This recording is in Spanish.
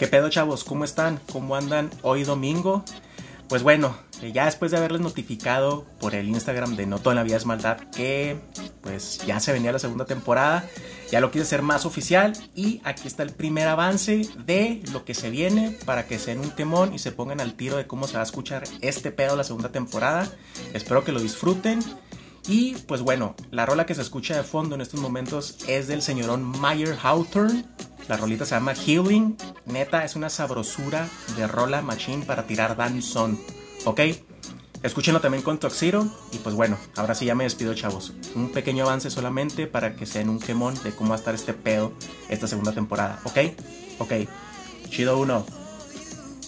¿Qué pedo chavos? ¿Cómo están? ¿Cómo andan hoy domingo? Pues bueno, ya después de haberles notificado por el Instagram de No Todo en la Vida es Maldad que pues ya se venía la segunda temporada, ya lo quise hacer más oficial y aquí está el primer avance de lo que se viene para que se un quemón y se pongan al tiro de cómo se va a escuchar este pedo la segunda temporada. Espero que lo disfruten. Y pues bueno, la rola que se escucha de fondo en estos momentos es del señorón Mayer Hawthorne. La rolita se llama Healing. Neta, es una sabrosura de rola machine para tirar danzón. ¿Ok? Escúchenlo también con Toxiro. Y pues bueno, ahora sí ya me despido, chavos. Un pequeño avance solamente para que se den un quemón de cómo va a estar este pedo esta segunda temporada. ¿Ok? Ok. Chido uno.